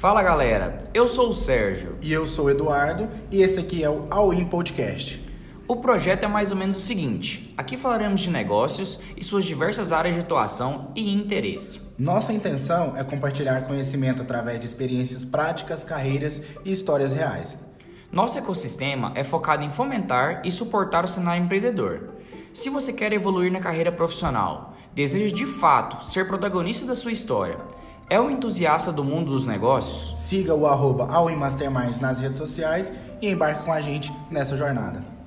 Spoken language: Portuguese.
Fala galera, eu sou o Sérgio. E eu sou o Eduardo e esse aqui é o All In Podcast. O projeto é mais ou menos o seguinte: aqui falaremos de negócios e suas diversas áreas de atuação e interesse. Nossa intenção é compartilhar conhecimento através de experiências práticas, carreiras e histórias reais. Nosso ecossistema é focado em fomentar e suportar o cenário empreendedor. Se você quer evoluir na carreira profissional, deseja de fato ser protagonista da sua história, é um entusiasta do mundo dos negócios? Siga o arroba Mastermind nas redes sociais e embarque com a gente nessa jornada.